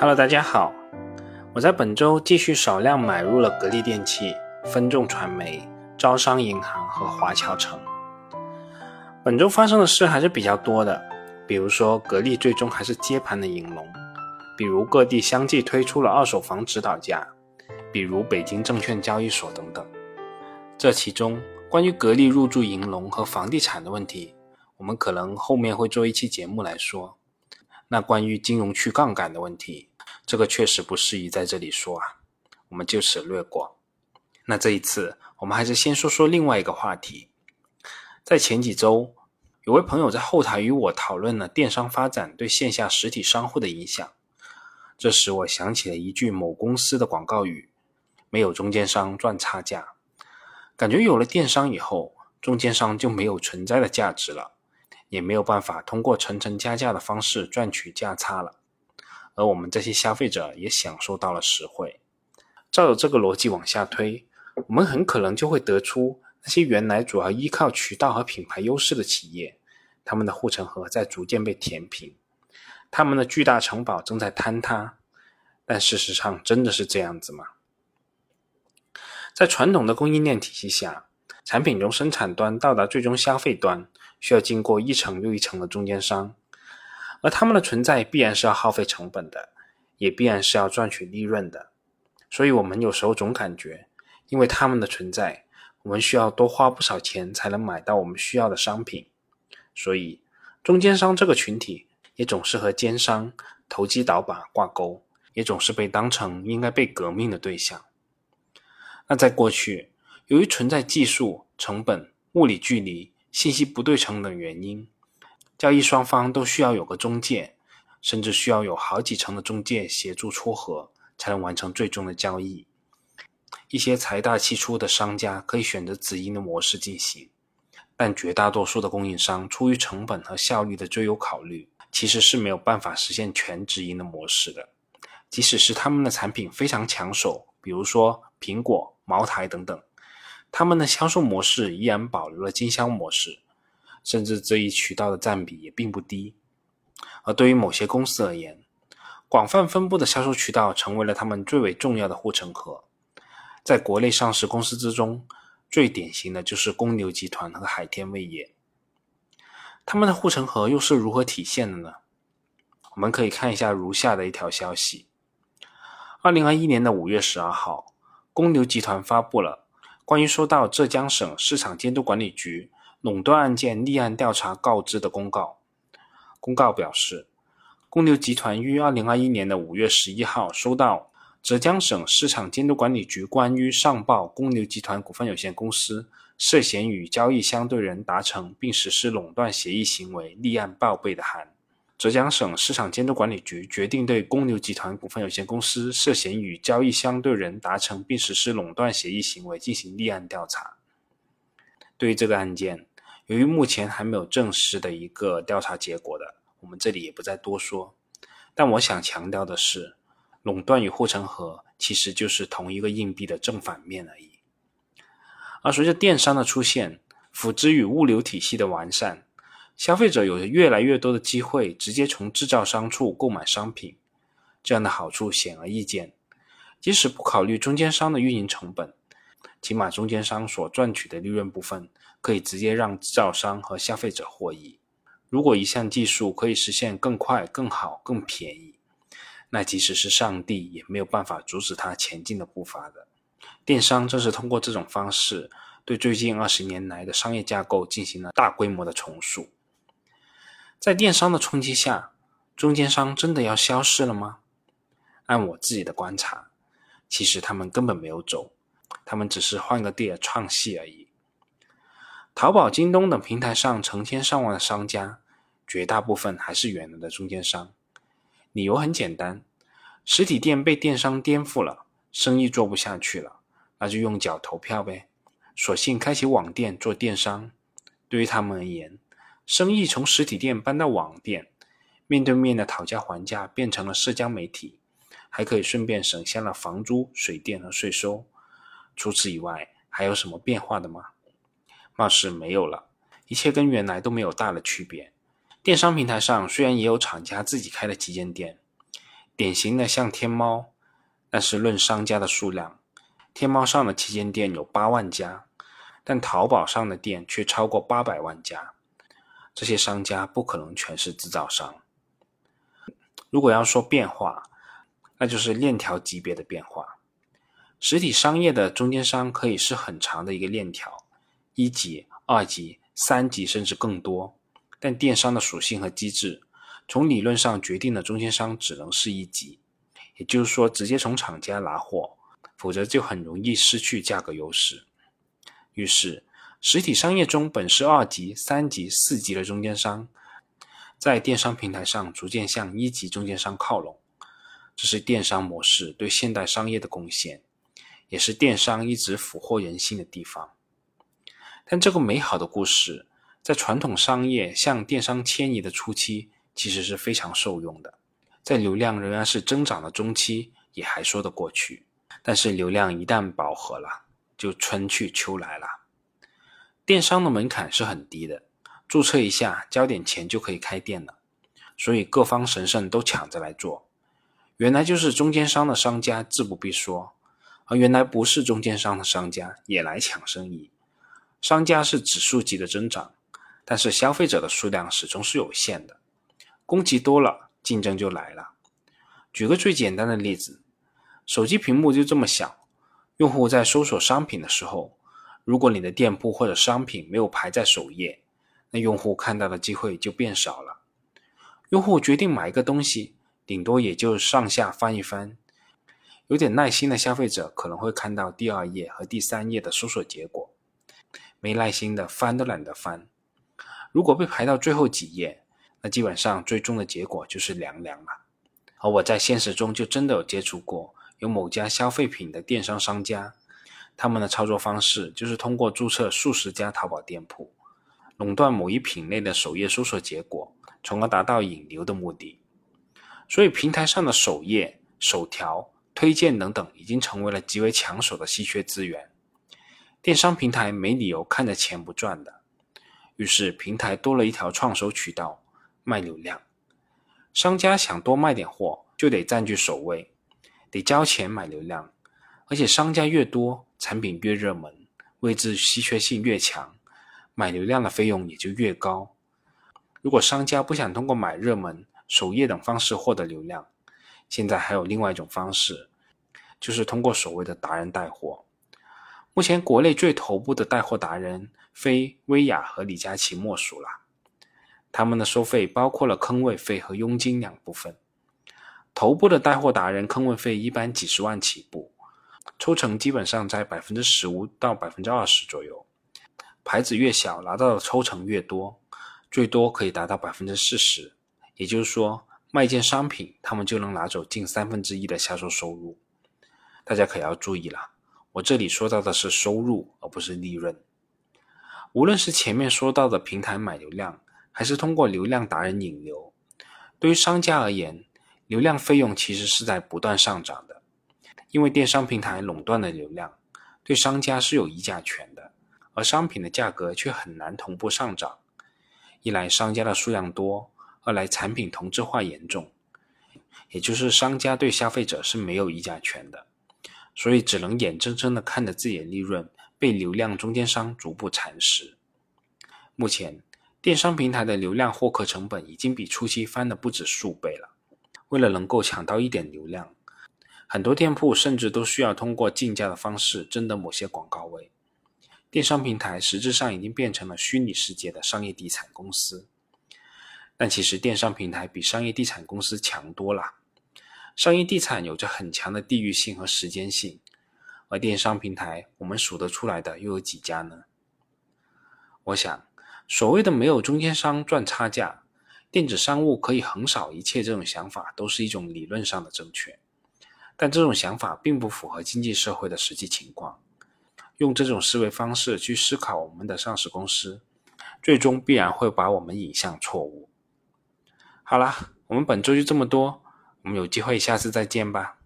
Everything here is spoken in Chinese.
Hello，大家好，我在本周继续少量买入了格力电器、分众传媒、招商银行和华侨城。本周发生的事还是比较多的，比如说格力最终还是接盘的银龙，比如各地相继推出了二手房指导价，比如北京证券交易所等等。这其中关于格力入驻银龙和房地产的问题，我们可能后面会做一期节目来说。那关于金融去杠杆的问题，这个确实不适宜在这里说啊，我们就此略过。那这一次，我们还是先说说另外一个话题。在前几周，有位朋友在后台与我讨论了电商发展对线下实体商户的影响，这时我想起了一句某公司的广告语：“没有中间商赚差价。”感觉有了电商以后，中间商就没有存在的价值了。也没有办法通过层层加价的方式赚取价差了，而我们这些消费者也享受到了实惠。照着这个逻辑往下推，我们很可能就会得出，那些原来主要依靠渠道和品牌优势的企业，他们的护城河在逐渐被填平，他们的巨大城堡正在坍塌。但事实上真的是这样子吗？在传统的供应链体系下，产品从生产端到达最终消费端。需要经过一层又一层的中间商，而他们的存在必然是要耗费成本的，也必然是要赚取利润的。所以，我们有时候总感觉，因为他们的存在，我们需要多花不少钱才能买到我们需要的商品。所以，中间商这个群体也总是和奸商、投机倒把挂钩，也总是被当成应该被革命的对象。那在过去，由于存在技术、成本、物理距离。信息不对称等原因，交易双方都需要有个中介，甚至需要有好几层的中介协助撮合，才能完成最终的交易。一些财大气粗的商家可以选择直营的模式进行，但绝大多数的供应商出于成本和效率的最优考虑，其实是没有办法实现全直营的模式的。即使是他们的产品非常抢手，比如说苹果、茅台等等。他们的销售模式依然保留了经销模式，甚至这一渠道的占比也并不低。而对于某些公司而言，广泛分布的销售渠道成为了他们最为重要的护城河。在国内上市公司之中，最典型的就是公牛集团和海天味业。他们的护城河又是如何体现的呢？我们可以看一下如下的一条消息：二零二一年的五月十二号，公牛集团发布了。关于收到浙江省市场监督管理局垄断案件立案调查告知的公告，公告表示，公牛集团于二零二一年的五月十一号收到浙江省市场监督管理局关于上报公牛集团股份有限公司涉嫌与交易相对人达成并实施垄断协议行为立案报备的函。浙江省市场监督管理局决定对公牛集团股份有限公司涉嫌与交易相对人达成并实施垄断协议行为进行立案调查。对于这个案件，由于目前还没有正式的一个调查结果的，我们这里也不再多说。但我想强调的是，垄断与护城河其实就是同一个硬币的正反面而已。而随着电商的出现，辅之与物流体系的完善。消费者有着越来越多的机会直接从制造商处购买商品，这样的好处显而易见。即使不考虑中间商的运营成本，起码中间商所赚取的利润部分可以直接让制造商和消费者获益。如果一项技术可以实现更快、更好、更便宜，那即使是上帝也没有办法阻止它前进的步伐的。电商正是通过这种方式，对最近二十年来的商业架构进行了大规模的重塑。在电商的冲击下，中间商真的要消失了吗？按我自己的观察，其实他们根本没有走，他们只是换个地儿创戏而已。淘宝、京东等平台上成千上万的商家，绝大部分还是原来的中间商。理由很简单，实体店被电商颠覆了，生意做不下去了，那就用脚投票呗，索性开启网店做电商。对于他们而言，生意从实体店搬到网店，面对面的讨价还价变成了社交媒体，还可以顺便省下了房租、水电和税收。除此以外，还有什么变化的吗？貌似没有了，一切跟原来都没有大的区别。电商平台上虽然也有厂家自己开的旗舰店，典型的像天猫，但是论商家的数量，天猫上的旗舰店有八万家，但淘宝上的店却超过八百万家。这些商家不可能全是制造商。如果要说变化，那就是链条级别的变化。实体商业的中间商可以是很长的一个链条，一级、二级、三级甚至更多。但电商的属性和机制，从理论上决定了中间商只能是一级，也就是说直接从厂家拿货，否则就很容易失去价格优势。于是。实体商业中本是二级、三级、四级的中间商，在电商平台上逐渐向一级中间商靠拢，这是电商模式对现代商业的贡献，也是电商一直俘获人心的地方。但这个美好的故事，在传统商业向电商迁移的初期，其实是非常受用的，在流量仍然是增长的中期，也还说得过去。但是流量一旦饱和了，就春去秋来了。电商的门槛是很低的，注册一下，交点钱就可以开店了。所以各方神圣都抢着来做。原来就是中间商的商家自不必说，而原来不是中间商的商家也来抢生意。商家是指数级的增长，但是消费者的数量始终是有限的。供给多了，竞争就来了。举个最简单的例子，手机屏幕就这么小，用户在搜索商品的时候。如果你的店铺或者商品没有排在首页，那用户看到的机会就变少了。用户决定买一个东西，顶多也就上下翻一翻。有点耐心的消费者可能会看到第二页和第三页的搜索结果，没耐心的翻都懒得翻。如果被排到最后几页，那基本上最终的结果就是凉凉了。而我在现实中就真的有接触过，有某家消费品的电商商家。他们的操作方式就是通过注册数十家淘宝店铺，垄断某一品类的首页搜索结果，从而达到引流的目的。所以，平台上的首页、首条、推荐等等，已经成为了极为抢手的稀缺资源。电商平台没理由看着钱不赚的，于是平台多了一条创收渠道，卖流量。商家想多卖点货，就得占据首位，得交钱买流量，而且商家越多。产品越热门，位置稀缺性越强，买流量的费用也就越高。如果商家不想通过买热门、首页等方式获得流量，现在还有另外一种方式，就是通过所谓的达人带货。目前国内最头部的带货达人，非薇娅和李佳琦莫属了。他们的收费包括了坑位费和佣金两部分。头部的带货达人坑位费一般几十万起步。抽成基本上在百分之十五到百分之二十左右，牌子越小拿到的抽成越多，最多可以达到百分之四十。也就是说，卖一件商品，他们就能拿走近三分之一的销售收入。大家可要注意了，我这里说到的是收入，而不是利润。无论是前面说到的平台买流量，还是通过流量达人引流，对于商家而言，流量费用其实是在不断上涨的。因为电商平台垄断的流量，对商家是有议价权的，而商品的价格却很难同步上涨。一来商家的数量多，二来产品同质化严重，也就是商家对消费者是没有议价权的，所以只能眼睁睁的看着自己的利润被流量中间商逐步蚕食。目前，电商平台的流量获客成本已经比初期翻了不止数倍了。为了能够抢到一点流量，很多店铺甚至都需要通过竞价的方式争得某些广告位。电商平台实质上已经变成了虚拟世界的商业地产公司。但其实电商平台比商业地产公司强多了。商业地产有着很强的地域性和时间性，而电商平台我们数得出来的又有几家呢？我想，所谓的没有中间商赚差价，电子商务可以横扫一切这种想法，都是一种理论上的正确。但这种想法并不符合经济社会的实际情况。用这种思维方式去思考我们的上市公司，最终必然会把我们引向错误。好啦，我们本周就这么多，我们有机会下次再见吧。